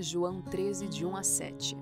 João 13, de 1 a 7.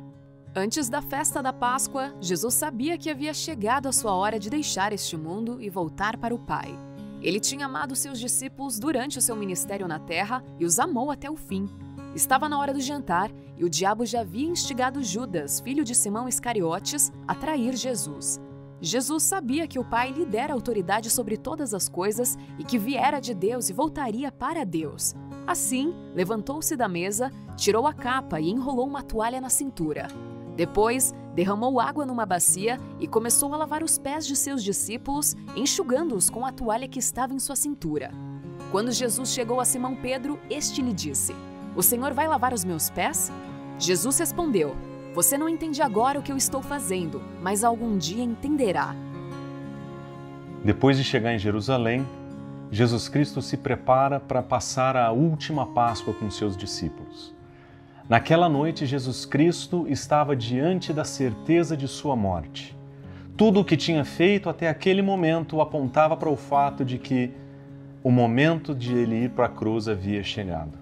Antes da festa da Páscoa, Jesus sabia que havia chegado a sua hora de deixar este mundo e voltar para o Pai. Ele tinha amado seus discípulos durante o seu ministério na terra e os amou até o fim. Estava na hora do jantar e o diabo já havia instigado Judas, filho de Simão Iscariotes, a trair Jesus. Jesus sabia que o Pai lhe dera autoridade sobre todas as coisas e que viera de Deus e voltaria para Deus. Assim, levantou-se da mesa, tirou a capa e enrolou uma toalha na cintura. Depois, derramou água numa bacia e começou a lavar os pés de seus discípulos, enxugando-os com a toalha que estava em sua cintura. Quando Jesus chegou a Simão Pedro, este lhe disse: O Senhor vai lavar os meus pés? Jesus respondeu: você não entende agora o que eu estou fazendo, mas algum dia entenderá. Depois de chegar em Jerusalém, Jesus Cristo se prepara para passar a última Páscoa com seus discípulos. Naquela noite, Jesus Cristo estava diante da certeza de sua morte. Tudo o que tinha feito até aquele momento apontava para o fato de que o momento de ele ir para a cruz havia chegado.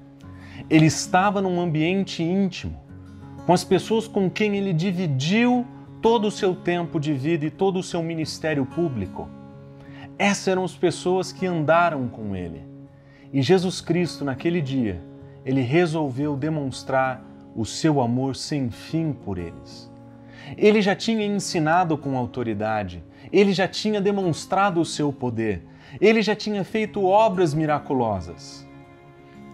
Ele estava num ambiente íntimo, com as pessoas com quem ele dividiu todo o seu tempo de vida e todo o seu ministério público. Essas eram as pessoas que andaram com ele. E Jesus Cristo, naquele dia, ele resolveu demonstrar o seu amor sem fim por eles. Ele já tinha ensinado com autoridade, ele já tinha demonstrado o seu poder, ele já tinha feito obras miraculosas.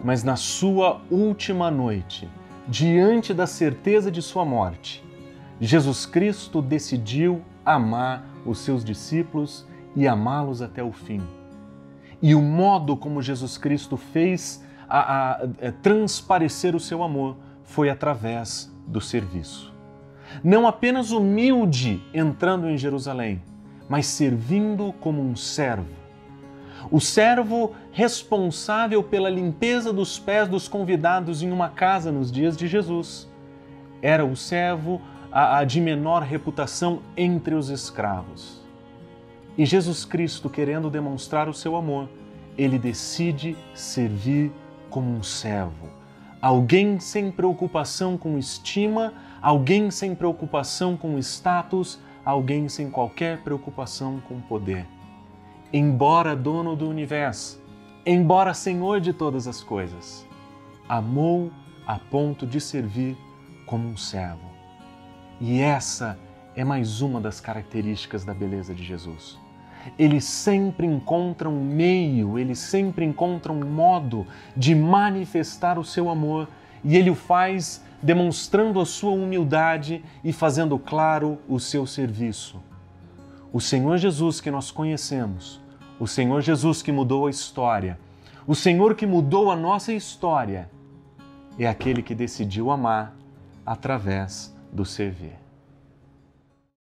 Mas na sua última noite, diante da certeza de sua morte, Jesus Cristo decidiu amar os seus discípulos e amá-los até o fim. E o modo como Jesus Cristo fez a, a, a é, transparecer o seu amor foi através do serviço. Não apenas humilde entrando em Jerusalém, mas servindo como um servo o servo responsável pela limpeza dos pés dos convidados em uma casa nos dias de Jesus. Era o servo a, a de menor reputação entre os escravos. E Jesus Cristo, querendo demonstrar o seu amor, ele decide servir como um servo. Alguém sem preocupação com estima, alguém sem preocupação com status, alguém sem qualquer preocupação com poder embora dono do universo, embora senhor de todas as coisas, amou a ponto de servir como um servo. E essa é mais uma das características da beleza de Jesus. Ele sempre encontra um meio, ele sempre encontra um modo de manifestar o seu amor e ele o faz demonstrando a sua humildade e fazendo claro o seu serviço. O Senhor Jesus que nós conhecemos, o Senhor Jesus que mudou a história, o Senhor que mudou a nossa história, é aquele que decidiu amar através do servir.